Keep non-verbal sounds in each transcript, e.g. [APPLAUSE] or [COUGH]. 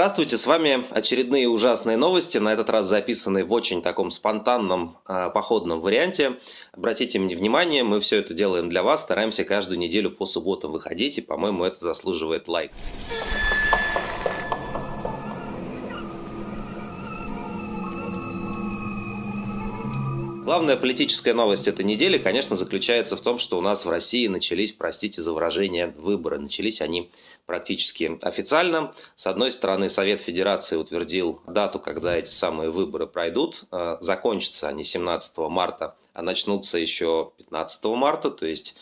Здравствуйте, с вами очередные ужасные новости, на этот раз записанные в очень таком спонтанном э, походном варианте. Обратите мне внимание, мы все это делаем для вас, стараемся каждую неделю по субботам выходить, и, по-моему, это заслуживает лайк. Главная политическая новость этой недели, конечно, заключается в том, что у нас в России начались, простите за выражение, выборы. Начались они практически официально. С одной стороны, Совет Федерации утвердил дату, когда эти самые выборы пройдут. Э, закончатся они 17 марта, а начнутся еще 15 марта, то есть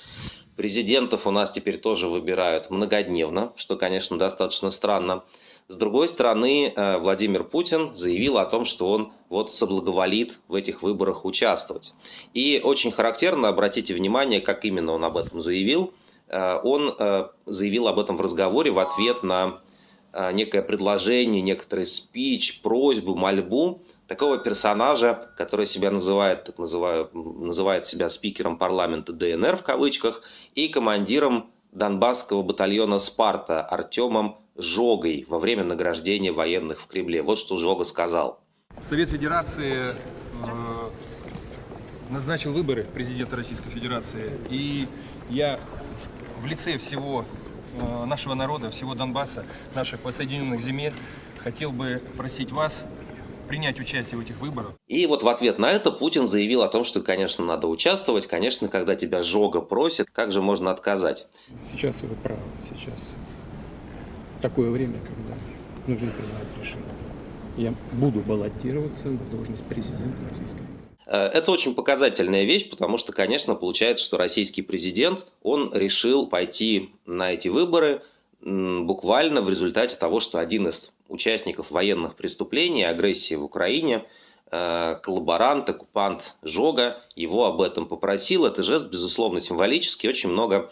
Президентов у нас теперь тоже выбирают многодневно, что, конечно, достаточно странно. С другой стороны, э, Владимир Путин заявил о том, что он вот соблаговолит в этих выборах участвовать. И очень характерно, обратите внимание, как именно он об этом заявил. Э, он э, заявил об этом в разговоре в ответ на некое предложение, некоторый спич, просьбу, мольбу такого персонажа, который себя называет, так называю, называет себя спикером парламента ДНР в кавычках и командиром Донбасского батальона «Спарта» Артемом Жогой во время награждения военных в Кремле. Вот что Жога сказал. Совет Федерации э, назначил выборы президента Российской Федерации. И я в лице всего э, нашего народа, всего Донбасса, наших воссоединенных земель, хотел бы просить вас принять участие в этих выборах. И вот в ответ на это Путин заявил о том, что, конечно, надо участвовать. Конечно, когда тебя жога просит, как же можно отказать? Сейчас вы правы, сейчас такое время, когда нужно принимать решение. Я буду баллотироваться на должность президента Российской э, это очень показательная вещь, потому что, конечно, получается, что российский президент, он решил пойти на эти выборы буквально в результате того, что один из участников военных преступлений, агрессии в Украине, э, коллаборант, оккупант Жога, его об этом попросил. Это жест, безусловно, символический. Очень много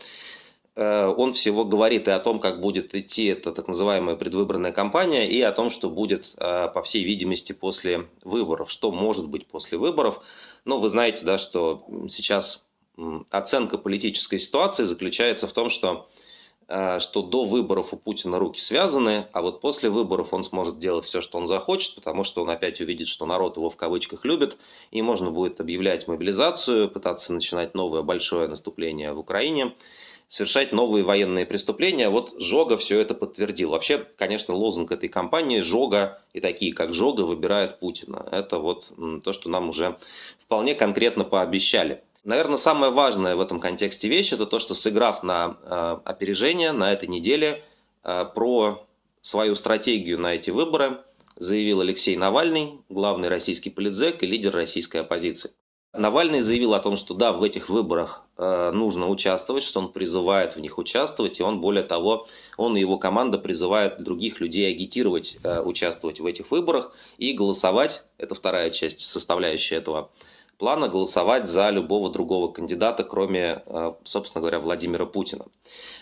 он всего говорит и о том, как будет идти эта так называемая предвыборная кампания, и о том, что будет, э, по всей видимости, после выборов, что может быть после выборов. Но вы знаете, да, что сейчас оценка политической ситуации заключается в том, что Э, что до выборов у Путина руки связаны, а вот после выборов он сможет делать все, что он захочет, потому что он опять увидит, что народ его в кавычках любит, и можно будет объявлять мобилизацию, пытаться начинать новое большое наступление в Украине, совершать новые военные преступления. Вот Жога все это подтвердил. Вообще, конечно, лозунг этой кампании «Жога» и такие, как Жога, выбирают Путина. Это вот то, что нам уже вполне конкретно пообещали. Наверное, самое важное в этом контексте вещь это то, что сыграв на э, опережение на этой неделе э, про свою стратегию на эти выборы, заявил Алексей Навальный, главный российский политзек и лидер российской оппозиции. Навальный заявил о том, что да, в этих выборах э, нужно участвовать, что он призывает в них участвовать, и он, более того, он и его команда призывают других людей агитировать, э, участвовать в этих выборах и голосовать. Это вторая часть, составляющая этого плана голосовать за любого другого кандидата, кроме, э, собственно говоря, Владимира Путина.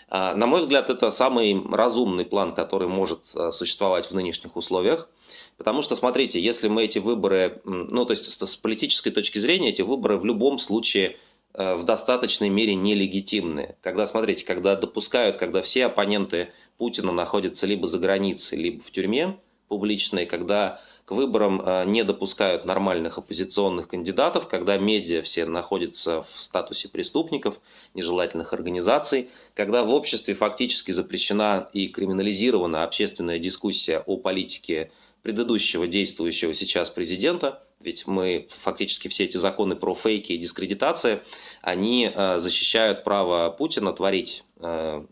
А, на мой взгляд, это самый разумный план, который может э, существовать в нынешних условиях. Потому что, смотрите, если мы эти выборы, ну, то есть с политической точки зрения, эти выборы в любом случае э, в достаточной мере нелегитимны. Когда, смотрите, когда допускают, когда все оппоненты Путина находятся либо за границей, либо в тюрьме публичной, когда к выборам э, не допускают нормальных оппозиционных кандидатов, когда медиа все находятся в статусе преступников, нежелательных организаций, когда в обществе фактически запрещена и криминализирована общественная дискуссия о политике предыдущего действующего сейчас президента, ведь мы фактически все эти законы про фейки и дискредитации, они э, защищают право Путина творить э,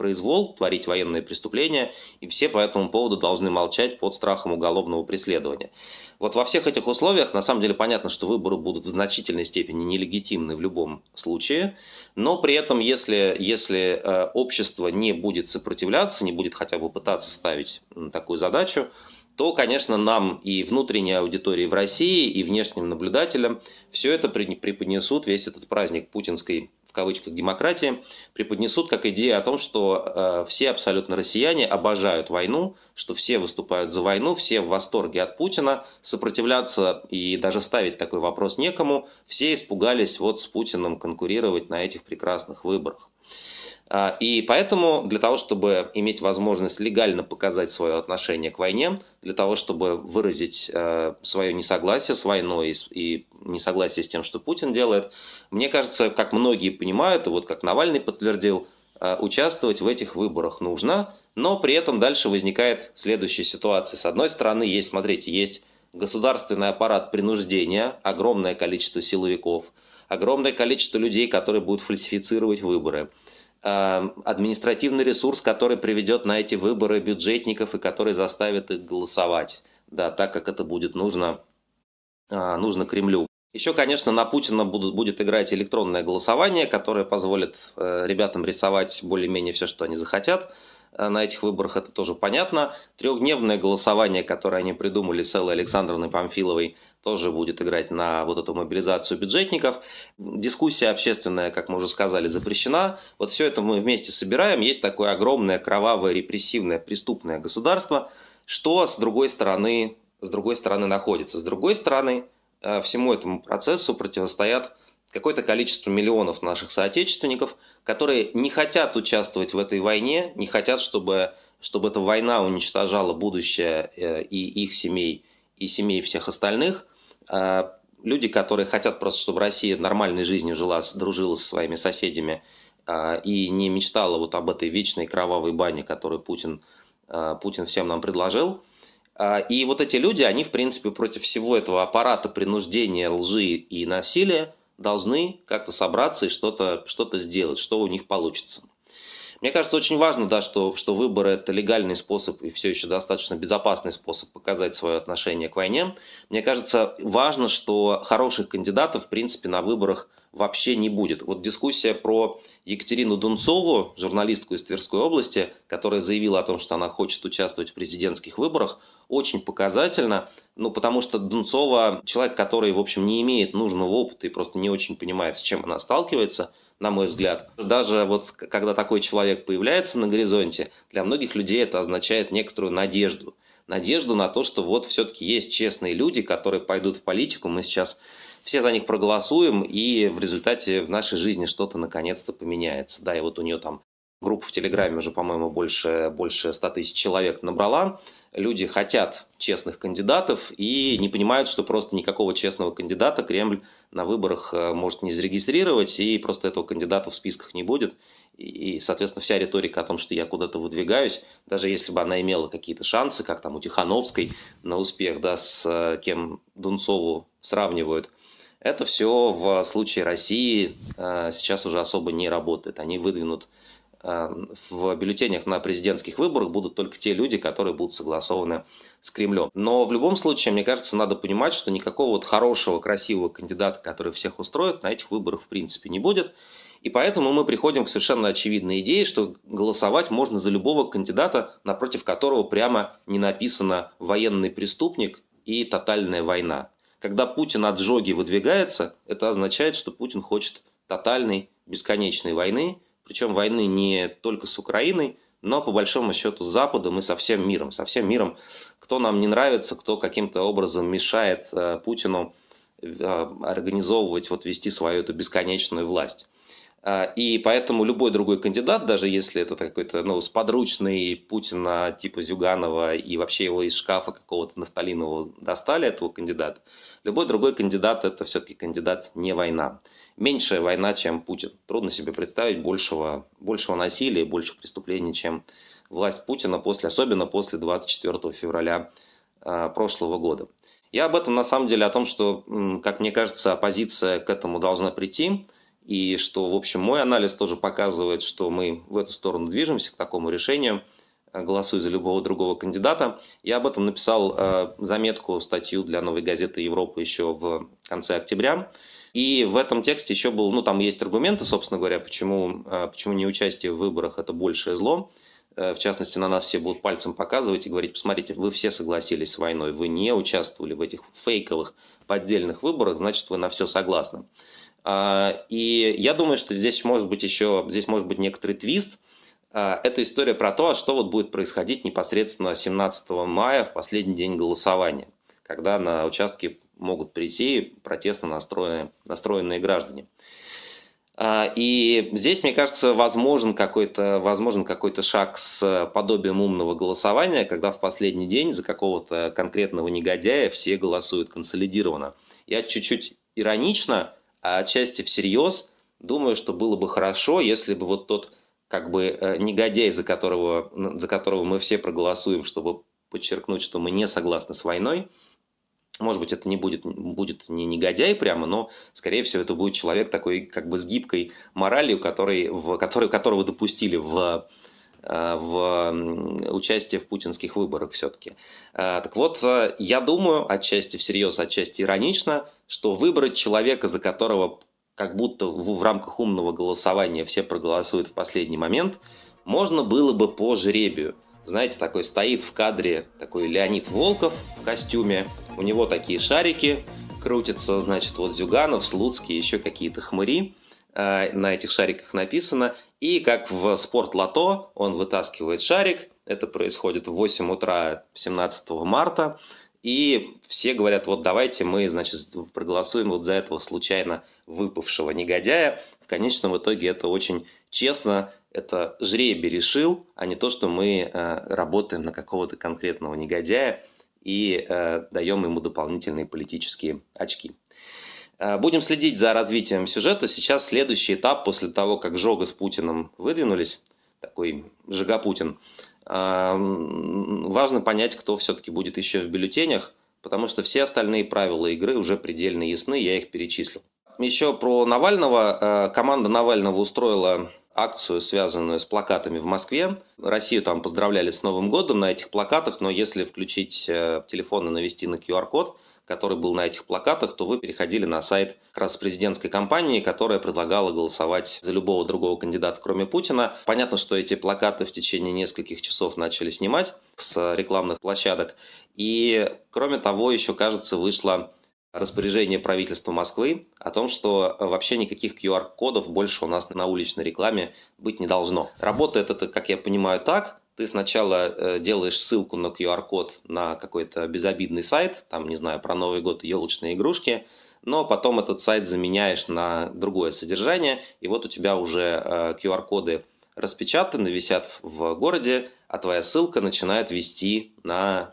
произвол, творить военные преступления, и все по этому поводу должны молчать под страхом уголовного преследования. Вот во всех этих условиях, на самом деле, понятно, что выборы будут в значительной степени нелегитимны в любом случае, но при этом, если, если э, общество не будет сопротивляться, не будет хотя бы пытаться ставить такую задачу, то, конечно, нам и внутренней аудитории в России, и внешним наблюдателям все это преподнесут, весь этот праздник путинской в кавычках демократии, преподнесут как идею о том, что э, все абсолютно россияне обожают войну, что все выступают за войну, все в восторге от Путина, сопротивляться и даже ставить такой вопрос некому, все испугались вот с Путиным конкурировать на этих прекрасных выборах. А, и поэтому для того, чтобы иметь возможность легально показать свое отношение к войне, для того, чтобы выразить э, свое несогласие с войной и несогласие с тем, что Путин делает, мне кажется, как многие понимают, и вот как Навальный подтвердил, э, участвовать в этих выборах нужно, но при этом дальше возникает следующая ситуация. С одной стороны, есть, смотрите, есть государственный аппарат принуждения, огромное количество силовиков, огромное количество людей, которые будут фальсифицировать выборы – административный ресурс, который приведет на эти выборы бюджетников и который заставит их голосовать, да, так как это будет нужно, э, нужно Кремлю. Еще, конечно, на Путина будут, будет играть электронное голосование, которое позволит э, ребятам рисовать более-менее все, что они захотят на этих выборах, это тоже понятно. Трехдневное голосование, которое они придумали с Эллой Александровной Памфиловой – тоже будет играть на вот эту мобилизацию бюджетников. Дискуссия общественная, как мы уже сказали, запрещена. Вот все это мы вместе собираем. Есть такое огромное, кровавое, репрессивное, преступное государство, что с другой стороны, с другой стороны находится. С другой стороны, э, всему этому процессу противостоят какое-то количество миллионов наших соотечественников, которые не хотят участвовать в этой войне, не хотят, чтобы, чтобы эта война уничтожала будущее э, и их семей, и семей всех остальных. А, люди, которые хотят просто, чтобы Россия нормальной жизнью жила, дружила со своими соседями а, и не мечтала вот об этой вечной кровавой бане, которую Путин, а, Путин всем нам предложил. И вот эти люди, они, в принципе, против всего этого аппарата принуждения, лжи и насилия должны как-то собраться и что-то что сделать, что у них получится. Мне кажется, очень важно, да, что, что выборы – это легальный способ и все еще достаточно безопасный способ показать свое отношение к войне. Мне кажется, важно, что хороших кандидатов, в принципе, на выборах вообще не будет. Вот дискуссия про Екатерину Дунцову, журналистку из Тверской области, которая заявила о том, что она хочет участвовать в президентских выборах, очень показательно, ну, потому что Дунцова человек, который, в общем, не имеет нужного опыта и просто не очень понимает, с чем она сталкивается – на мой взгляд. Даже вот когда такой человек появляется на горизонте, для многих людей это означает некоторую надежду. Надежду на то, что вот все-таки есть честные люди, которые пойдут в политику, мы сейчас все за них проголосуем, и в результате в нашей жизни что-то наконец-то поменяется. Да, и вот у нее там группа в Телеграме уже, по-моему, больше, больше 100 тысяч человек набрала. Люди хотят честных кандидатов и не понимают, что просто никакого честного кандидата Кремль на выборах э, может не зарегистрировать, и просто этого кандидата в списках не будет. И, соответственно, вся риторика о том, что я куда-то выдвигаюсь, даже если бы она имела какие-то шансы, как там у Тихановской на успех, да, с э, кем Дунцову сравнивают, это все в случае России э, сейчас уже особо не работает. Они выдвинут в бюллетенях на президентских выборах будут только те люди, которые будут согласованы с Кремлем. Но в любом случае, мне кажется, надо понимать, что никакого вот хорошего, красивого кандидата, который всех устроит, на этих выборах в принципе не будет. И поэтому мы приходим к совершенно очевидной идее, что голосовать можно за любого кандидата, напротив которого прямо не написано «военный преступник» и «тотальная война». Когда Путин от жоги выдвигается, это означает, что Путин хочет тотальной, бесконечной войны – причем войны не только с Украиной, но по большому счету с Западом и со всем миром. Со всем миром, кто нам не нравится, кто каким-то образом мешает э, Путину э, организовывать, вот вести свою эту бесконечную власть. Э, и поэтому любой другой кандидат, даже если это какой-то ну, сподручный Путина типа Зюганова и вообще его из шкафа какого-то нафталинового достали, этого кандидата, любой другой кандидат это все-таки кандидат не война меньшая война, чем Путин. Трудно себе представить большего, большего насилия, больших преступлений, чем власть Путина, после, особенно после 24 февраля э, прошлого года. Я об этом на самом деле, о том, что, как мне кажется, оппозиция к этому должна прийти, и что, в общем, мой анализ тоже показывает, что мы в эту сторону движемся, к такому решению, э, голосуя за любого другого кандидата. Я об этом написал э, заметку, статью для «Новой газеты Европы» еще в конце октября. И в этом тексте еще был, ну там есть аргументы, собственно говоря, почему, а, почему не участие в выборах это большее зло. Э, в частности, на нас все будут пальцем показывать и говорить, посмотрите, вы все согласились с войной, вы не участвовали в этих фейковых поддельных выборах, значит, вы на все согласны. А, и я думаю, что здесь может быть еще, здесь может быть некоторый твист. А, это история про то, что вот будет происходить непосредственно 17 мая, в последний день голосования, когда на участке могут прийти протестно настроенные, настроенные граждане. А, и здесь, мне кажется, возможен какой-то возможен какой-то шаг с подобием умного голосования, когда в последний день за какого-то конкретного негодяя все голосуют консолидированно. Я чуть-чуть иронично, а отчасти всерьез думаю, что было бы хорошо, если бы вот тот как бы э, негодяй, за которого, за которого мы все проголосуем, чтобы подчеркнуть, что мы не согласны с войной, может быть, это не будет, будет не негодяй прямо, но, скорее всего, это будет человек такой как бы с гибкой моралью, который, в, который, которого допустили в, э, в участие в путинских выборах все-таки. Э, так вот, я думаю, отчасти всерьез, отчасти иронично, что выбрать человека, за которого как будто в, в рамках умного голосования все проголосуют в последний момент, можно было бы по жребию – знаете, такой стоит в кадре такой Леонид Волков в костюме, у него такие шарики крутятся, значит, вот Зюганов, Слуцкий, еще какие-то хмыри, э, на этих шариках написано, и как в спорт-лото он вытаскивает шарик, это происходит в 8 утра 17 марта, и все говорят, вот давайте мы, значит, проголосуем вот за этого случайно выпавшего негодяя. В конечном итоге это очень честно, это жребий решил, а не то, что мы э, работаем на какого-то конкретного негодяя и э, даем ему дополнительные политические очки. Э, будем следить за развитием сюжета. Сейчас следующий этап после того, как Жога с Путиным выдвинулись, такой Жога Путин, важно понять, кто все-таки будет еще в бюллетенях, потому что все остальные правила игры уже предельно ясны, я их перечислил. Еще про Навального. Команда Навального устроила акцию, связанную с плакатами в Москве. Россию там поздравляли с Новым годом на этих плакатах, но если включить э, телефон и навести на QR-код, который был на этих плакатах, то вы переходили на сайт как раз президентской кампании, которая предлагала голосовать за любого другого кандидата, кроме Путина. Понятно, что эти плакаты в течение нескольких часов начали снимать с рекламных площадок. И, кроме того, еще, кажется, вышла распоряжение правительства Москвы о том, что э, вообще никаких QR-кодов больше у нас на уличной рекламе быть не должно. Работает это, как я понимаю, так. Ты сначала э, делаешь ссылку на QR-код на какой-то безобидный сайт, там, не знаю, про Новый год елочные игрушки, но потом этот сайт заменяешь на другое содержание, и вот у тебя уже QR-коды э, распечатаны, висят в городе, а твоя ссылка начинает вести на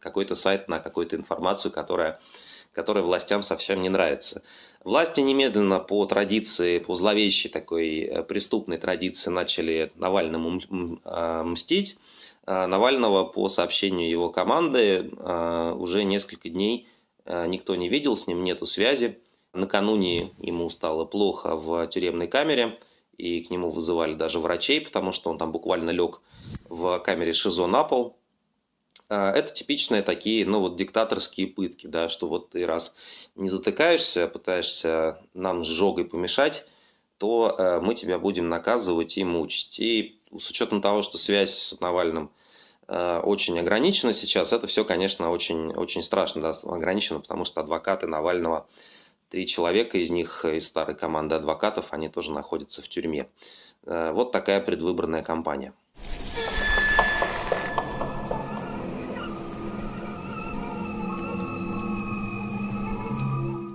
какой-то сайт, на какую-то информацию, которая, которая властям совсем не нравится. Власти немедленно по традиции, по зловещей такой э, преступной традиции начали Навальному а, мстить. А, Навального по сообщению его команды уже несколько дней никто не видел, с ним нету связи. Накануне ему стало плохо в тюремной камере, и к нему вызывали даже врачей, потому что он там буквально лег в камере ШИЗО на пол. А, это типичные такие, ну вот диктаторские пытки, да, что вот ты раз не затыкаешься, пытаешься нам с жогой помешать, то э, мы тебя будем наказывать и мучить. И с учетом того, что связь с Навальным э, очень ограничена сейчас, это все, конечно, очень, очень страшно да, ограничено, потому что адвокаты Навального, три человека из них, из старой команды адвокатов, они тоже находятся в тюрьме. Э, вот такая предвыборная кампания.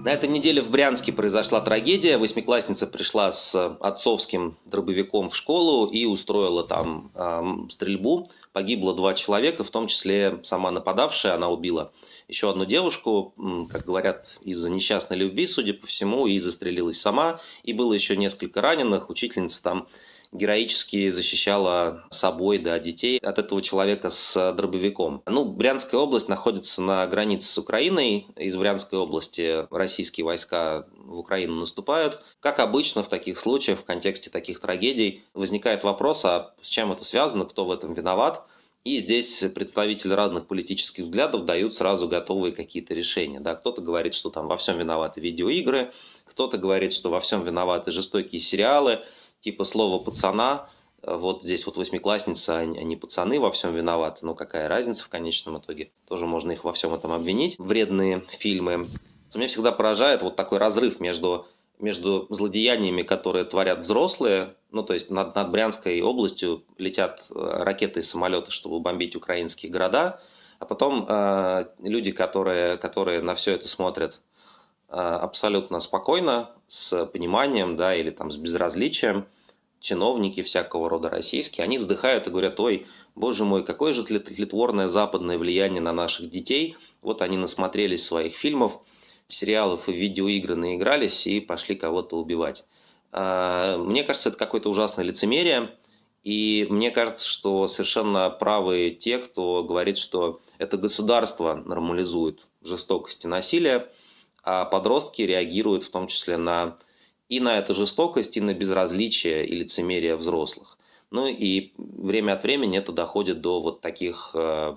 На этой неделе в Брянске произошла трагедия. Восьмиклассница пришла с отцовским дробовиком в школу и устроила там э, стрельбу. Погибло два человека, в том числе сама нападавшая. Она убила еще одну девушку, как говорят, из-за несчастной любви, судя по всему, и застрелилась сама. И было еще несколько раненых. Учительница там героически защищала собой да, детей от этого человека с дробовиком. Ну, Брянская область находится на границе с Украиной. Из Брянской области российские войска в Украину наступают. Как обычно в таких случаях, в контексте таких трагедий, возникает вопрос, а с чем это связано, кто в этом виноват. И здесь представители разных политических взглядов дают сразу готовые какие-то решения. Да, кто-то говорит, что там во всем виноваты видеоигры, кто-то говорит, что во всем виноваты жестокие сериалы, типа слова пацана, э, вот здесь вот восьмиклассница, они пацаны во всем виноваты, но какая разница в конечном итоге? Тоже можно их во всем этом обвинить. Вредные фильмы. Меня всегда поражает вот такой разрыв между, между злодеяниями, которые творят взрослые, ну то есть над, над Брянской областью летят э, ракеты и самолеты, чтобы бомбить украинские города, а потом э, люди, которые, которые на все это смотрят абсолютно спокойно, с пониманием, да, или там с безразличием, чиновники всякого рода российские, они вздыхают и говорят, ой, боже мой, какое же тлетворное западное влияние на наших детей. Вот они насмотрелись своих фильмов, сериалов и видеоигры наигрались и пошли кого-то убивать. А, мне кажется, это какое-то ужасное лицемерие. И мне кажется, что совершенно правы те, кто говорит, что это государство нормализует жестокость и насилие, а подростки реагируют в том числе на и на эту жестокость, и на безразличие и лицемерие взрослых. Ну и время от времени это доходит до вот таких э,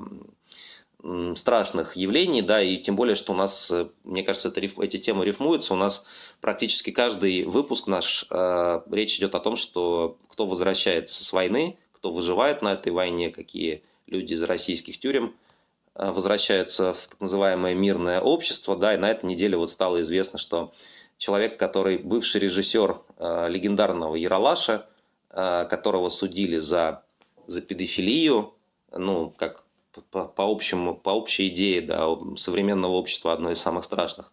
страшных явлений, да, и тем более, что у нас, э, мне кажется, это, эти темы рифмуются, у нас практически каждый выпуск наш, э, речь идет о том, что кто возвращается с войны, кто выживает на этой войне, какие люди из российских тюрем э, возвращаются в так называемое мирное общество, да, и на этой неделе вот стало известно, что человек, который бывший режиссер э, легендарного Яралаша, э, которого судили за, за педофилию, ну, как по, по, общему, по общей идее да, современного общества одно из самых страшных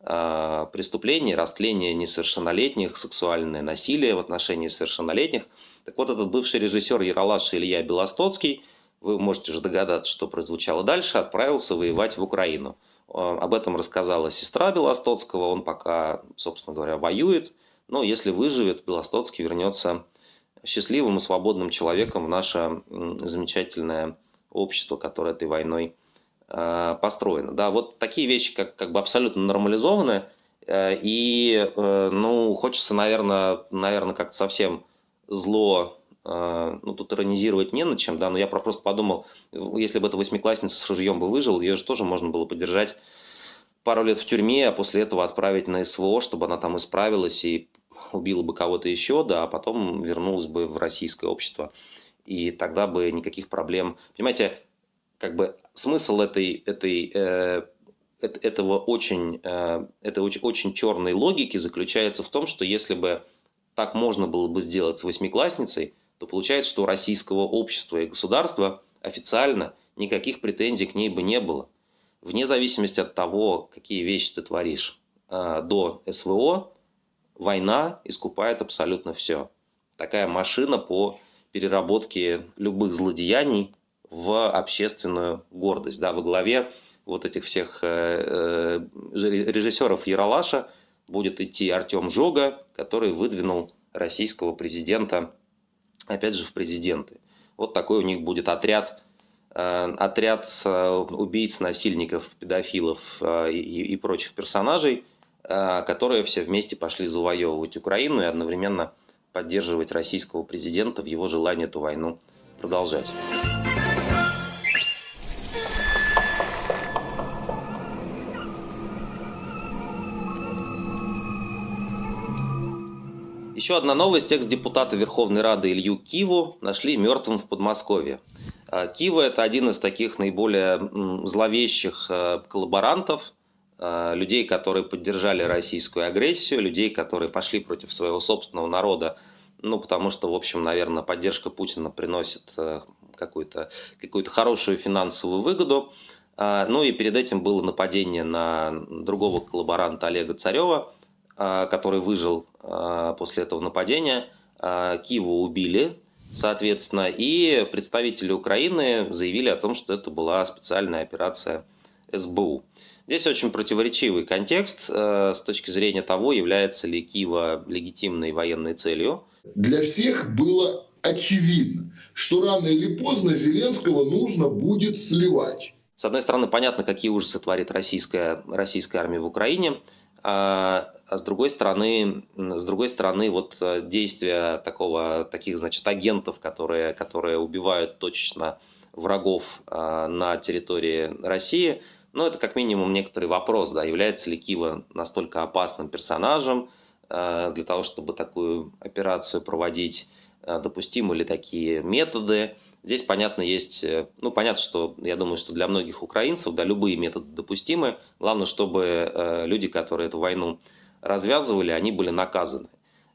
э, преступлений, растление несовершеннолетних, сексуальное насилие в отношении совершеннолетних. Так вот, этот бывший режиссер Яралаш Илья Белостоцкий, вы можете уже догадаться, что прозвучало дальше, отправился воевать в Украину – об этом рассказала сестра Белостоцкого. Он пока, собственно говоря, воюет. Но если выживет, Белостоцкий вернется счастливым и свободным человеком в наше замечательное общество, которое этой войной э, построено. Да, вот такие вещи как, как бы абсолютно нормализованы. Э, и, ну, хочется, наверное, наверное как-то совсем зло ну, тут иронизировать не над чем, да, но я просто подумал, если бы эта восьмиклассница с ружьем бы выжила, ее же тоже можно было подержать пару лет в тюрьме, а после этого отправить на СВО, чтобы она там исправилась и убила бы кого-то еще, да, а потом вернулась бы в российское общество. И тогда бы никаких проблем... Понимаете, как бы смысл этой, этой, э, этого очень, э, этой очень, очень черной логики заключается в том, что если бы так можно было бы сделать с восьмиклассницей, то получается, что у российского общества и государства официально никаких претензий к ней бы не было. Вне зависимости от того, какие вещи ты творишь а, до СВО, война искупает абсолютно все. Такая машина по переработке любых злодеяний в общественную гордость. Да, во главе вот этих всех э, э, режиссеров Яралаша будет идти Артем Жога, который выдвинул российского президента опять же, в президенты. Вот такой у них будет отряд, э, отряд э, убийц, насильников, педофилов э, и, и прочих персонажей, которые все вместе пошли завоевывать Украину и одновременно поддерживать российского президента в его желании эту войну продолжать. Еще одна новость. Экс-депутата Верховной Рады Илью Киву нашли мертвым в Подмосковье. А, Кива – это один из таких наиболее зловещих э, коллаборантов, э, людей, которые поддержали российскую агрессию, людей, которые пошли против своего собственного народа, ну, потому что, в общем, наверное, поддержка Путина приносит э, какую-то какую хорошую финансовую выгоду. А, ну и перед этим было нападение на другого коллаборанта Олега Царева – который выжил а, после этого нападения. А, Киеву убили, соответственно, и представители Украины заявили о том, что это была специальная операция СБУ. Здесь очень противоречивый контекст с точки зрения того, является ли Киева легитимной военной целью. Для всех было очевидно, что рано или поздно Зеленского нужно будет сливать. С одной стороны, понятно, какие ужасы творит российская, российская армия в Украине. А, а с другой стороны, с другой стороны, вот э, действия такого, таких, значит, агентов, которые, которые убивают точечно врагов а, на территории России, ну, это как минимум некоторый вопрос, да, является ли Кива настолько опасным персонажем а, для того, чтобы такую операцию проводить, допустимы ли такие методы, Здесь, понятно, есть, э, ну, понятно, что я думаю, что для многих украинцев, да, любые методы допустимы. Главное, чтобы э, люди, которые эту войну развязывали, они были наказаны.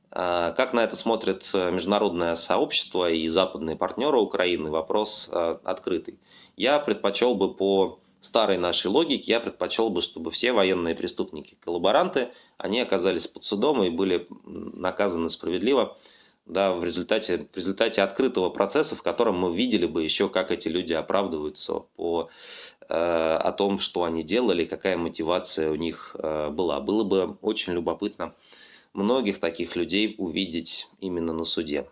А, как на это смотрит э, международное сообщество и западные партнеры Украины, вопрос открытый. Я предпочел бы по старой нашей логике, я предпочел бы, чтобы все военные преступники, коллаборанты, они оказались под судом и были наказаны справедливо да, в, результате, в результате открытого процесса, в котором мы видели бы еще, как эти люди оправдываются по, э, о том, что они делали, какая мотивация у них э, была. Было бы очень любопытно многих таких людей увидеть именно на суде.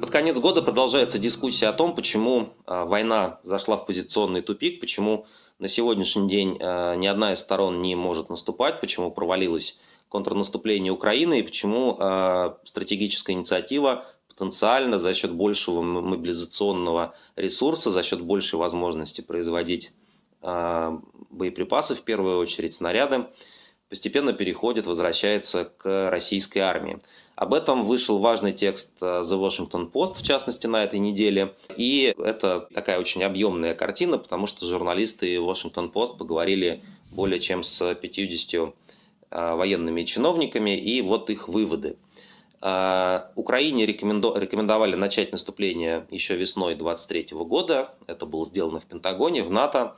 Под конец года продолжается дискуссия о том, почему э, война зашла в позиционный тупик, почему на сегодняшний день э, ни одна из сторон не может наступать, почему провалилось контрнаступление Украины и почему э, стратегическая инициатива потенциально за счет большего мобилизационного ресурса, за счет большей возможности производить э, боеприпасы, в первую очередь снаряды, постепенно переходит, возвращается к российской армии. Об этом вышел важный текст э, The Washington Post, в частности, на этой неделе. И это такая очень объемная картина, потому что журналисты Washington Post поговорили более чем с 50 э, военными чиновниками, и вот их выводы. Э, Украине рекомендовали начать наступление еще весной 2023 года. Это было сделано в Пентагоне, в НАТО,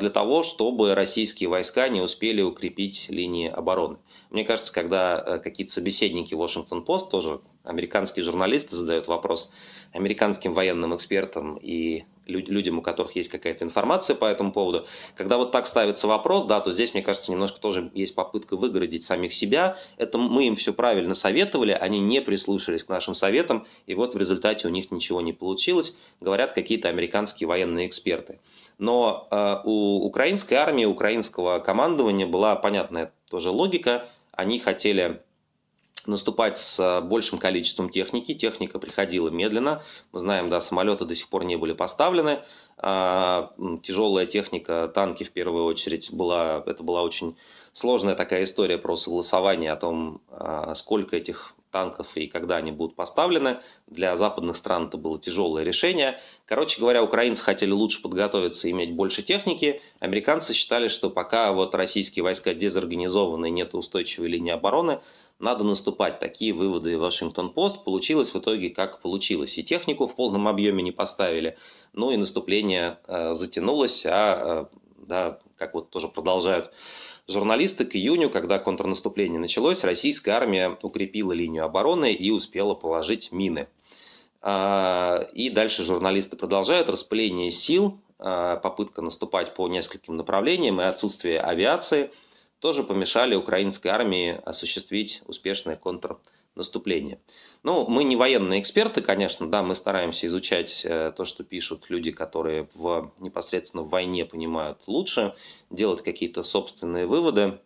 для того, чтобы российские войска не успели укрепить линии обороны. Мне кажется, когда э, какие-то собеседники Washington Post, тоже американские журналисты задают вопрос американским военным экспертам и людям, у которых есть какая-то информация по этому поводу, когда вот так ставится вопрос, да, то здесь, мне кажется, немножко тоже есть попытка выгородить самих себя. Это мы им все правильно советовали, они не прислушались к нашим советам, и вот в результате у них ничего не получилось, говорят какие-то американские военные эксперты. Но э, у украинской армии, украинского командования была понятная тоже логика – они хотели наступать с большим количеством техники. Техника приходила медленно. Мы знаем, да, самолеты до сих пор не были поставлены. А, тяжелая техника, танки в первую очередь, была, это была очень сложная такая история про согласование о том, а, сколько этих танков и когда они будут поставлены. Для западных стран это было тяжелое решение. Короче говоря, украинцы хотели лучше подготовиться и иметь больше техники. Американцы считали, что пока вот российские войска дезорганизованы нет устойчивой линии обороны, надо наступать. Такие выводы Вашингтон-Пост. Получилось в итоге как получилось. И технику в полном объеме не поставили, ну и наступление э, затянулось, а, э, да, как вот тоже продолжают журналисты, к июню, когда контрнаступление началось, российская армия укрепила линию обороны и успела положить мины. А, и дальше журналисты продолжают распыление сил, а, попытка наступать по нескольким направлениям и отсутствие авиации – тоже помешали украинской армии осуществить успешное контрнаступление. Ну, мы не военные эксперты, конечно, да, мы стараемся изучать э, то, что пишут люди, которые в, непосредственно в войне понимают лучше, делать какие-то собственные выводы.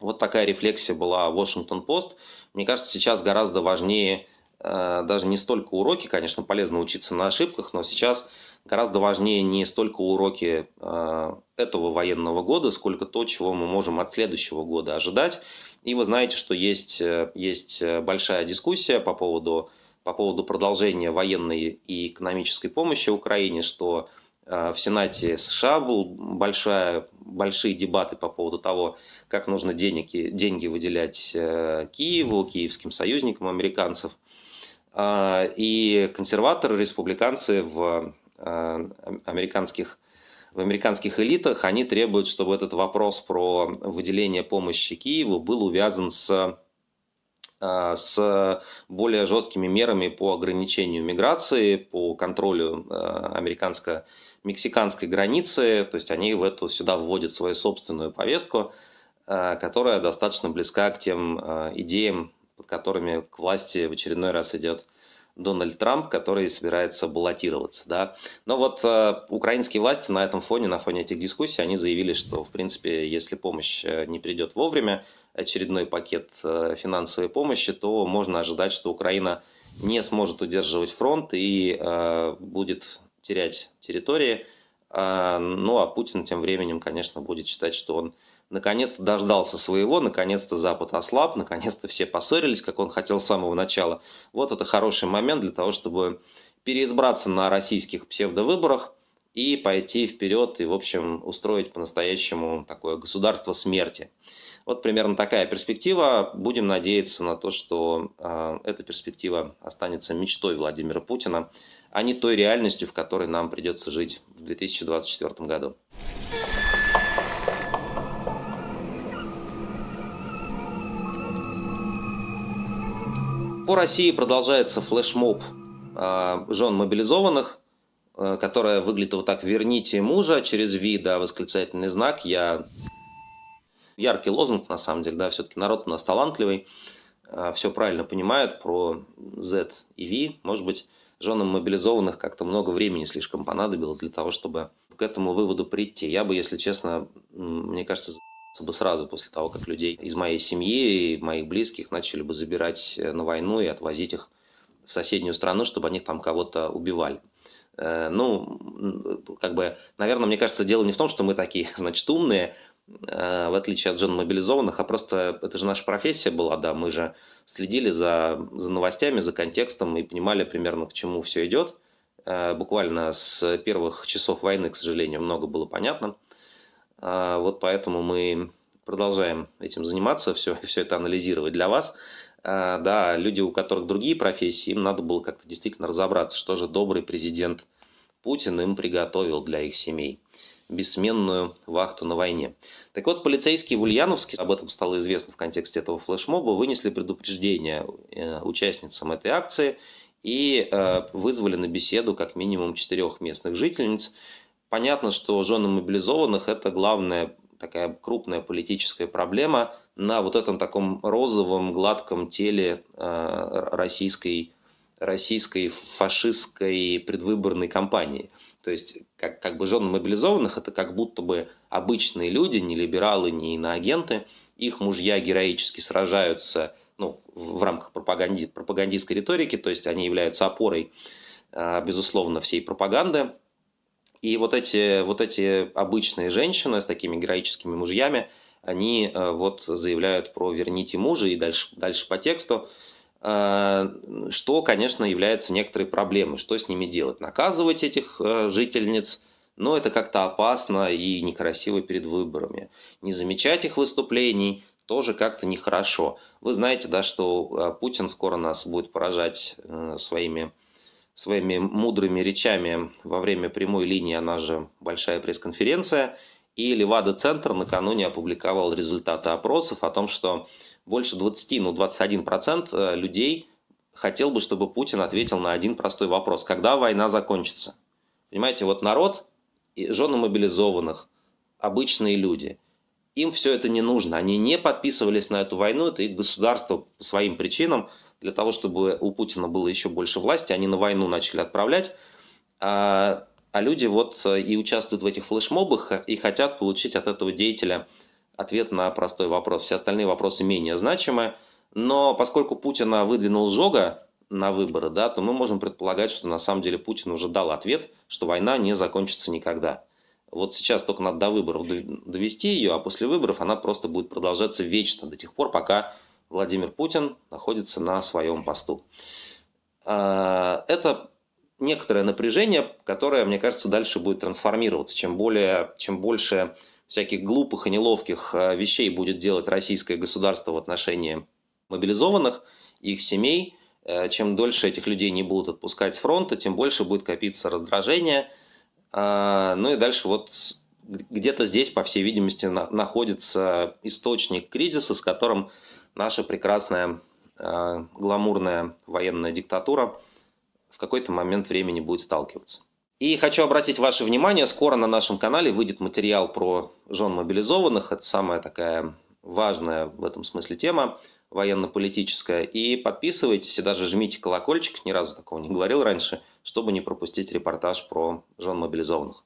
Вот такая рефлексия была в Washington-Post. Мне кажется, сейчас гораздо важнее э, даже не столько уроки, конечно, полезно учиться на ошибках, но сейчас гораздо важнее не столько уроки э, этого военного года, сколько то, чего мы можем от следующего года ожидать. И вы знаете, что есть, э, есть э, большая дискуссия по поводу, по поводу продолжения военной и экономической помощи Украине, что в Сенате США был большая, большие дебаты по поводу того, как нужно деньги, деньги выделять Киеву, киевским союзникам американцев. И консерваторы, республиканцы в Э, американских, в американских элитах, они требуют, чтобы этот вопрос про выделение помощи Киеву был увязан с э, с более жесткими мерами по ограничению миграции, по контролю э, американско-мексиканской границы. То есть они в эту сюда вводят свою собственную повестку, которая достаточно близка к тем идеям, под которыми к власти в очередной раз идет Дональд Трамп, который собирается баллотироваться. Да? Но вот э, украинские власти на этом фоне, на фоне этих дискуссий, они заявили, что, в принципе, если помощь э, не придет вовремя, очередной пакет э, финансовой помощи, то можно ожидать, что Украина не сможет удерживать фронт и э, будет терять территории. Э, ну а Путин тем временем, конечно, будет считать, что он наконец-то дождался своего, наконец-то Запад ослаб, наконец-то все поссорились, как он хотел с самого начала. Вот это хороший момент для того, чтобы переизбраться на российских псевдовыборах, и пойти вперед и, в общем, устроить по-настоящему такое государство смерти. Вот примерно такая перспектива. Будем надеяться на то, что э, эта перспектива останется мечтой Владимира Путина, а не той реальностью, в которой нам придется жить в 2024 году. По России продолжается флешмоб э, жен мобилизованных, э, которая выглядит вот так «Верните мужа» через «Ви», да, восклицательный знак. Я яркий лозунг, на самом деле, да, все-таки народ у нас талантливый, а, все правильно понимает про Z и V. Может быть, женам мобилизованных как-то много времени слишком понадобилось для того, чтобы к этому выводу прийти. Я бы, если честно, мне кажется, бы сразу после того, как людей из моей семьи и моих близких начали бы забирать э, на войну и отвозить их в соседнюю страну, чтобы они там кого-то убивали. Э, ну, как бы, наверное, мне кажется, дело не в том, что мы такие, [LAUGHS] значит, умные, Э, в отличие от жен мобилизованных, а просто это же наша профессия была, да, мы же следили за, за новостями, за контекстом и понимали примерно, к чему все идет. Буквально с первых часов войны, к сожалению, много было понятно. Э, вот поэтому мы продолжаем этим заниматься, [LAUGHS] все, все это анализировать для вас. Да, люди, у которых другие профессии, им надо было как-то действительно разобраться, что же добрый президент Путин им приготовил для их семей бессменную вахту на войне. Так вот, полицейские в Ульяновске, об этом стало известно в контексте этого флешмоба, вынесли предупреждение э, участницам этой акции и э, вызвали на беседу как минимум четырех местных жительниц. Понятно, что жены мобилизованных – это главная такая крупная политическая проблема на вот этом таком розовом, гладком теле э, российской, российской фашистской предвыборной кампании – то есть, как, как бы жены мобилизованных, это как будто бы обычные люди, не либералы, не иноагенты, их мужья героически сражаются ну, в рамках пропаганди, пропагандистской риторики, то есть они являются опорой, а, безусловно, всей пропаганды. И вот эти, вот эти обычные женщины с такими героическими мужьями, они а, вот заявляют про «верните мужа» и дальше, дальше по тексту – Э, что, конечно, является некоторой проблемой. Что с ними делать? Наказывать этих э, жительниц? Но это как-то опасно и некрасиво перед выборами. Не замечать их выступлений тоже как-то нехорошо. Вы знаете, да, что э, Путин скоро нас будет поражать своими, своими мудрыми речами во время прямой линии, она же большая пресс-конференция. И Левада-центр накануне опубликовал результаты опросов о том, что больше 20, ну 21 процент э, людей хотел бы, чтобы Путин ответил на один простой вопрос. Когда война закончится? Понимаете, вот народ, жены мобилизованных, обычные люди, им все это не нужно. Они не подписывались на эту войну, это их государство по своим причинам, для того, чтобы у Путина было еще больше власти, они на войну начали отправлять. А, а люди вот э, и участвуют в этих флешмобах и хотят получить от этого деятеля – ответ на простой вопрос. Все остальные вопросы менее значимы. Но поскольку Путина выдвинул Жога на выборы, да, то мы можем предполагать, что на самом деле Путин уже дал ответ, что война не закончится никогда. Вот сейчас только надо до выборов довести ее, а после выборов она просто будет продолжаться вечно, до тех пор, пока Владимир Путин находится на своем посту. А, это некоторое напряжение, которое, мне кажется, дальше будет трансформироваться. Чем, более, чем больше всяких глупых и неловких э, вещей будет делать российское государство в отношении мобилизованных, их семей, э, чем дольше этих людей не будут отпускать с фронта, тем больше будет копиться раздражение. А, ну и дальше вот где-то здесь, по всей видимости, находится источник кризиса, с которым наша прекрасная э, гламурная военная диктатура в какой-то момент времени будет сталкиваться. И хочу обратить ваше внимание, скоро на нашем канале выйдет материал про жен мобилизованных. Это самая такая важная в этом смысле тема военно-политическая. И подписывайтесь и даже жмите колокольчик, ни разу такого не говорил раньше, чтобы не пропустить репортаж про жен мобилизованных.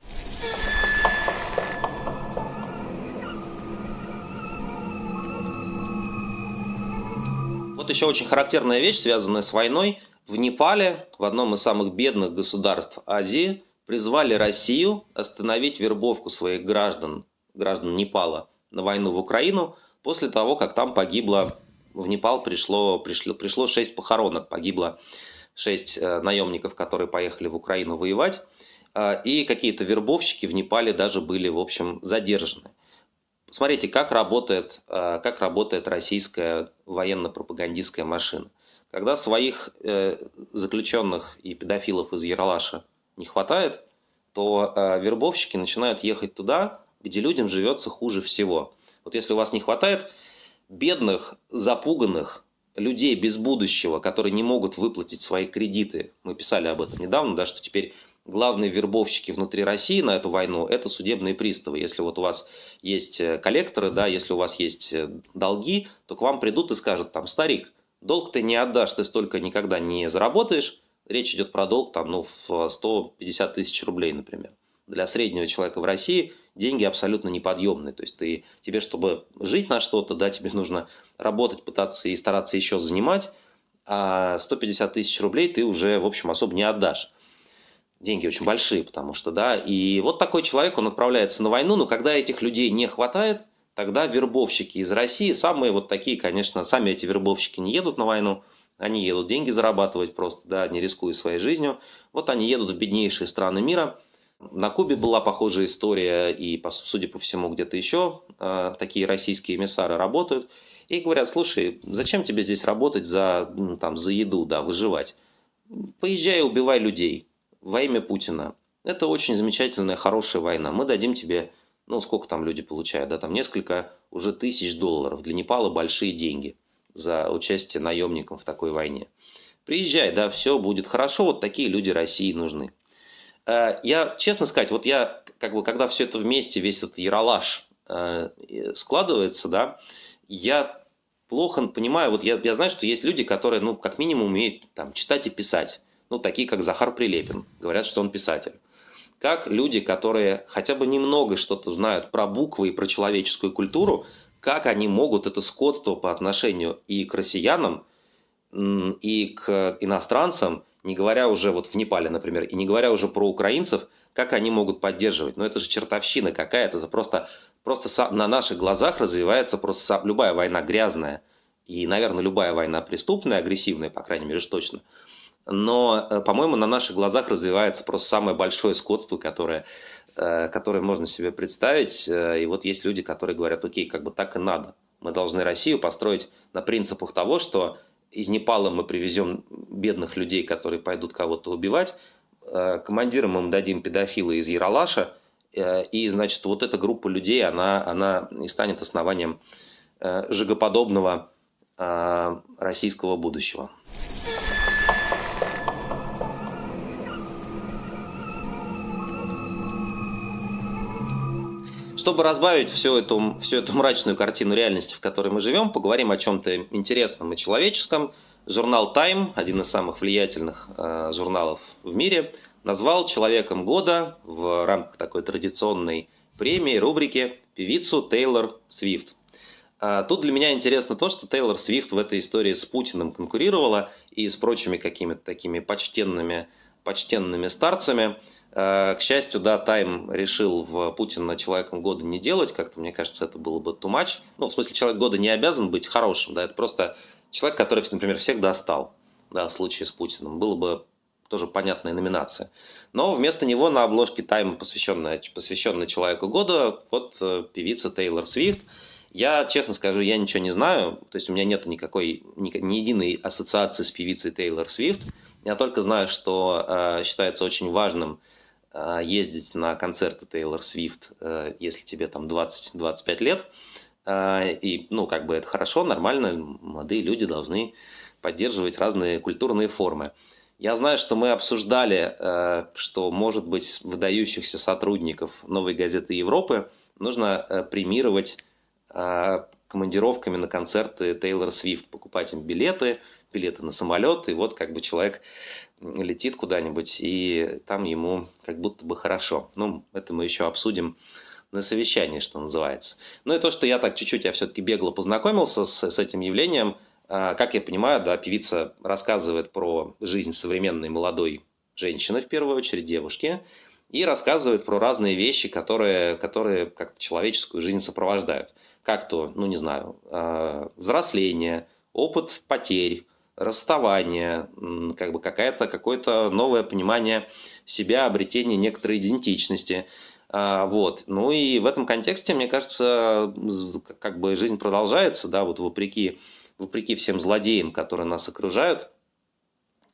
Вот еще очень характерная вещь, связанная с войной – в Непале, в одном из самых бедных государств Азии, призвали Россию остановить вербовку своих граждан, граждан Непала, на войну в Украину, после того, как там погибло, в Непал пришло, пришло, пришло 6 похоронок, погибло 6 э, наемников, которые поехали в Украину воевать. и какие-то вербовщики в Непале даже были, в общем, задержаны. Смотрите, как работает, как работает российская военно-пропагандистская машина. Когда своих э, заключенных и педофилов из Яралаша не хватает, то э, вербовщики начинают ехать туда, где людям живется хуже всего. Вот если у вас не хватает бедных, запуганных людей без будущего, которые не могут выплатить свои кредиты, мы писали об этом недавно, да, что теперь главные вербовщики внутри России на эту войну – это судебные приставы. Если вот у вас есть э, коллекторы, да, если у вас есть э, долги, то к вам придут и скажут, там, старик, долг ты не отдашь, ты столько никогда не заработаешь, Речь идет про долг там, ну, в 150 тысяч рублей, например. Для среднего человека в России деньги абсолютно неподъемные. То есть ты, тебе, чтобы жить на что-то, да, тебе нужно работать, пытаться и стараться еще занимать, а 150 тысяч рублей ты уже, в общем, особо не отдашь. Деньги очень большие, потому что, да, и вот такой человек, он отправляется на войну, но когда этих людей не хватает, тогда вербовщики из России, самые вот такие, конечно, сами эти вербовщики не едут на войну, они едут деньги зарабатывать просто, да, не рискуя своей жизнью. Вот они едут в беднейшие страны мира. На Кубе была похожая история, и, судя по всему, где-то еще э, такие российские эмиссары работают. И говорят, слушай, зачем тебе здесь работать за, ну, там, за еду, да, выживать? Поезжай и убивай людей во имя Путина. Это очень замечательная, хорошая война. Мы дадим тебе, ну, сколько там люди получают, да, там несколько уже тысяч долларов. Для Непала большие деньги за участие наемником в такой войне. Приезжай, да, все будет хорошо, вот такие люди России нужны. Э, я, честно сказать, вот я, как бы, когда все это вместе, весь этот яролаж э, складывается, да, я плохо понимаю, вот я, я знаю, что есть люди, которые, ну, как минимум умеют там читать и писать, ну, такие, как Захар Прилепин, говорят, что он писатель. Как люди, которые хотя бы немного что-то знают про буквы и про человеческую культуру, как они могут это скотство по отношению и к россиянам, и к иностранцам, не говоря уже вот в Непале, например, и не говоря уже про украинцев, как они могут поддерживать. Но это же чертовщина какая-то, это просто, просто на наших глазах развивается просто любая война грязная, и, наверное, любая война преступная, агрессивная, по крайней мере, точно – но, э, по-моему, на наших глазах развивается просто самое большое скотство, которое, э, которое можно себе представить. Э, и вот есть люди, которые говорят, окей, как бы так и надо. Мы должны Россию построить на принципах того, что из Непала мы привезем бедных людей, которые пойдут кого-то убивать, командирам им дадим педофила из Яралаша, и, значит, вот эта группа людей, она, она и станет основанием жигоподобного российского будущего. Чтобы разбавить всю эту, всю эту мрачную картину реальности, в которой мы живем, поговорим о чем-то интересном и человеческом. Журнал Time, один из самых влиятельных э, журналов в мире, назвал человеком года в рамках такой традиционной премии, рубрики певицу Тейлор Свифт. А тут для меня интересно то, что Тейлор Свифт в этой истории с Путиным конкурировала и с прочими какими-то такими почтенными, почтенными старцами – к счастью, да, Тайм решил в Путина человеком года не делать, как-то, мне кажется, это было бы too much. Ну, в смысле, человек года не обязан быть хорошим, да, это просто человек, который, например, всех достал, да, в случае с Путиным. Было бы тоже понятная номинация. Но вместо него на обложке Тайм, посвященная, посвященная человеку года, вот э, певица Тейлор Свифт. Я, честно скажу, я ничего не знаю, то есть у меня нет никакой, ни, ни единой ассоциации с певицей Тейлор Свифт. Я только знаю, что э, считается очень важным ездить на концерты Тейлор Свифт, э, если тебе там 20-25 лет. А, и, ну, как бы это хорошо, нормально, молодые люди должны поддерживать разные культурные формы. Я знаю, что мы обсуждали, э, что, может быть, выдающихся сотрудников «Новой газеты Европы» нужно э, премировать командировками на концерты Тейлор Свифт, покупать им билеты, билеты на самолет, и вот как бы человек летит куда-нибудь, и там ему как будто бы хорошо. Ну, это мы еще обсудим на совещании, что называется. Ну и то, что я так чуть-чуть, я все-таки бегло познакомился с, с этим явлением, а, как я понимаю, да, певица рассказывает про жизнь современной молодой женщины, в первую очередь девушки, и рассказывает про разные вещи, которые, которые как-то человеческую жизнь сопровождают. Как то, ну не знаю, а, взросление, опыт потерь, расставание, как бы какая-то, какое-то новое понимание себя, обретение некоторой идентичности. А, вот. Ну и в этом контексте, мне кажется, как бы жизнь продолжается, да, вот вопреки, вопреки всем злодеям, которые нас окружают,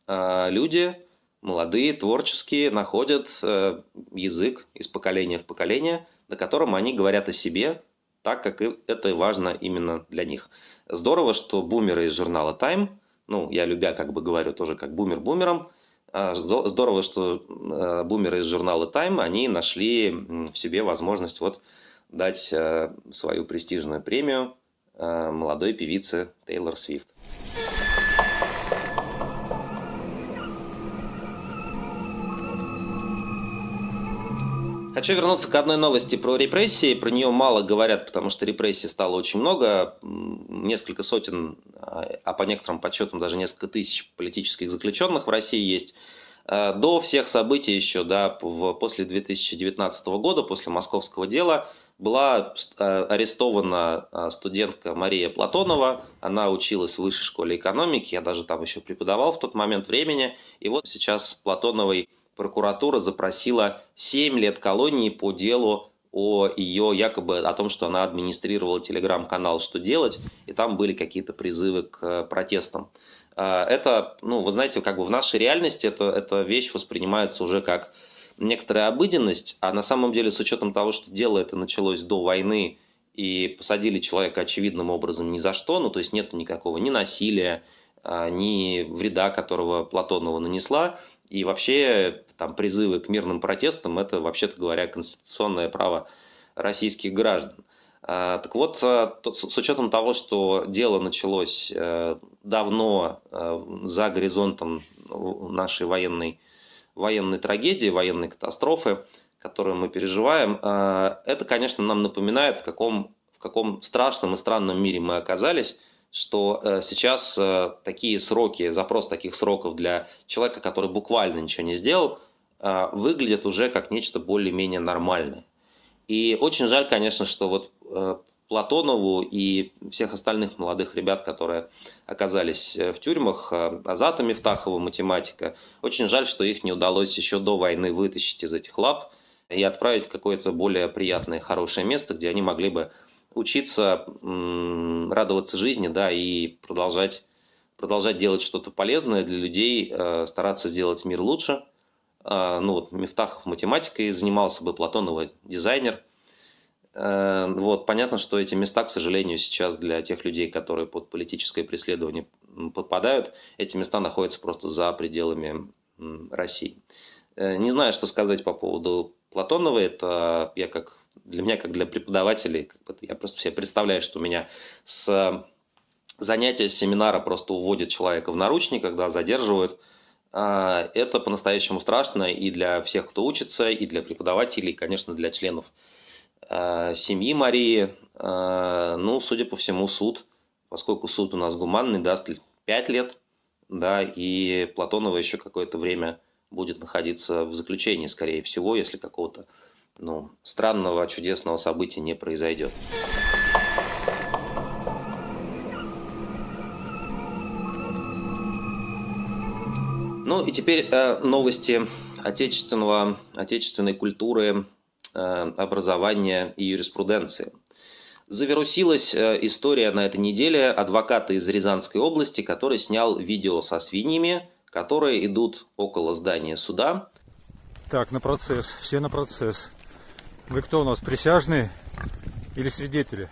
а, люди молодые, творческие, находят э, язык из поколения в поколение, на котором они говорят о себе так, как это важно именно для них. Здорово, что бумеры из журнала Time, ну, я любя как бы говорю тоже как бумер бумером, а, здорово, что э, бумеры из журнала Time, они нашли в себе возможность вот дать э, свою престижную премию молодой певице Тейлор Свифт. Хочу вернуться к одной новости про репрессии. Про нее мало говорят, потому что репрессий стало очень много. Несколько сотен, а по некоторым подсчетам даже несколько тысяч политических заключенных в России есть. Э, до всех событий еще, да, после 2019 года, после московского дела, была э, арестована э, студентка Мария Платонова. Она училась в высшей школе экономики. Я даже там еще преподавал в тот момент времени. И вот сейчас Платоновой прокуратура запросила 7 лет колонии по делу о ее якобы о том, что она администрировала телеграм-канал «Что делать?», и там были какие-то призывы к протестам. А, это, ну, вы знаете, как бы в нашей реальности это, эта вещь воспринимается уже как некоторая обыденность, а на самом деле с учетом того, что дело это началось до войны, и посадили человека очевидным образом ни за что, ну, то есть нет никакого ни насилия, а, ни вреда, которого Платонова нанесла, и вообще там призывы к мирным протестам – это, вообще-то говоря, конституционное право российских граждан. А, так вот, а, с учетом того, что дело началось э, давно э, за горизонтом нашей военной, военной трагедии, военной катастрофы, которую мы переживаем, а, это, конечно, нам напоминает, в каком, в каком страшном и странном мире мы оказались, что э, сейчас э, такие сроки, запрос таких сроков для человека, который буквально ничего не сделал, э, выглядят уже как нечто более-менее нормальное. И очень жаль, конечно, что вот Платонову и всех остальных молодых ребят, которые оказались в тюрьмах, Азата Мифтахова, математика, очень жаль, что их не удалось еще до войны вытащить из этих лап и отправить в какое-то более приятное, хорошее место, где они могли бы учиться радоваться жизни, да, и продолжать, продолжать делать что-то полезное для людей, э, стараться сделать мир лучше. А, ну вот Мифтахов математикой занимался бы, Платонова дизайнер. Э, вот, понятно, что эти места, к сожалению, сейчас для тех людей, которые под политическое преследование подпадают, эти места находятся просто за пределами России. Э, не знаю, что сказать по поводу Платонова. Это я как для меня, как для преподавателей, как бы, я просто себе представляю, что у меня с занятия, с семинара просто уводят человека в наручниках, да, задерживают. А, это по-настоящему страшно и для всех, кто учится, и для преподавателей, и, конечно, для членов а, семьи Марии. А, ну, судя по всему, суд, поскольку суд у нас гуманный, даст 5 лет, да, и Платонова еще какое-то время будет находиться в заключении, скорее всего, если какого-то ну, странного, чудесного события не произойдет. Ну и теперь э, новости отечественного, отечественной культуры, э, образования и юриспруденции. Завирусилась э, история на этой неделе адвоката из Рязанской области, который снял видео со свиньями, которые идут около здания суда. Так, на процесс, все на процесс. Вы кто у нас, присяжные или свидетели?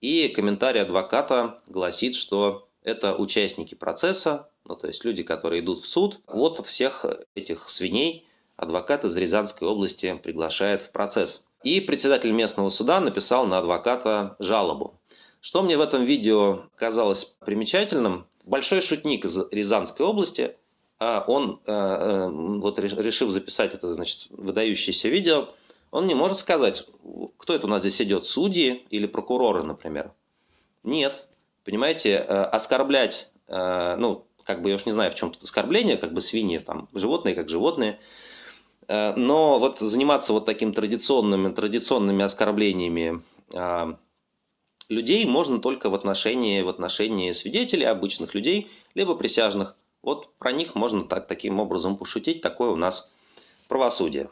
И комментарий адвоката гласит, что это участники процесса, ну то есть люди, которые идут в суд. Вот всех этих свиней адвокат из Рязанской области приглашает в процесс. И председатель местного суда написал на адвоката жалобу. Что мне в этом видео казалось примечательным, большой шутник из Рязанской области, а он, э, э, вот решив записать это, значит, выдающееся видео, он не может сказать, кто это у нас здесь идет, судьи или прокуроры, например. Нет. Понимаете, э, оскорблять, э, ну, как бы я уж не знаю, в чем тут оскорбление, как бы свиньи, там, животные как животные. Э, но вот заниматься вот таким традиционными, традиционными оскорблениями людей можно только в отношении, в отношении свидетелей, обычных людей, либо присяжных. Вот про них можно так, таким образом пошутить. Такое у нас правосудие.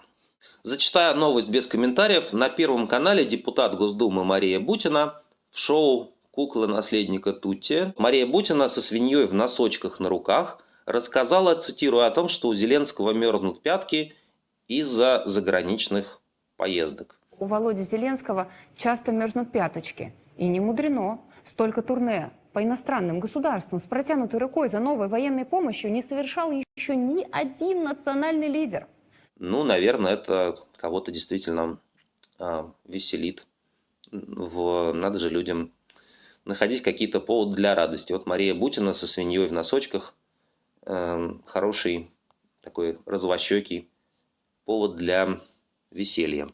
Зачитаю новость без комментариев. На Первом канале депутат Госдумы Мария Бутина в шоу «Кукла наследника Тутти» Мария Бутина со свиньей в носочках на руках рассказала, цитирую, о том, что у Зеленского мерзнут пятки из-за заграничных поездок. У Володи Зеленского часто мерзнут пяточки. И не мудрено. Столько турне по иностранным государствам с протянутой рукой за новой военной помощью не совершал еще ни один национальный лидер. Ну, наверное, это кого-то действительно а, веселит. В, надо же людям находить какие-то поводы для радости. Вот Мария Бутина со свиньей в носочках. э, хороший такой развощекий повод для веселья.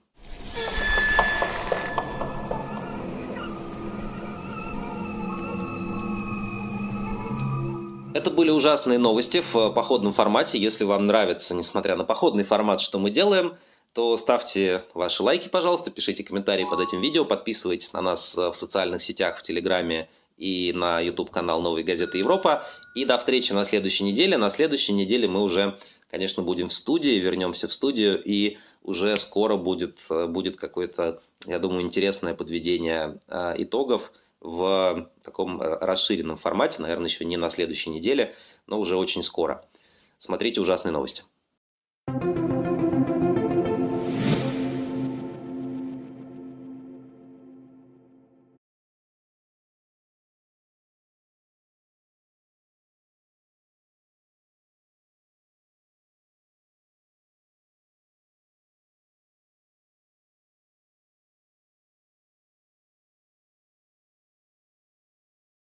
Это были ужасные новости в походном формате. Если вам нравится, несмотря на походный формат, что мы делаем, то ставьте ваши лайки, пожалуйста, пишите комментарии под этим видео, подписывайтесь на нас в социальных сетях, в Телеграме и на YouTube-канал «Новой газеты Европа». И до встречи на следующей неделе. На следующей неделе мы уже, конечно, будем в студии, вернемся в студию, и уже скоро будет, будет какое-то, я думаю, интересное подведение э, итогов в таком расширенном формате, наверное, еще не на следующей неделе, но уже очень скоро. Смотрите ужасные новости. thank you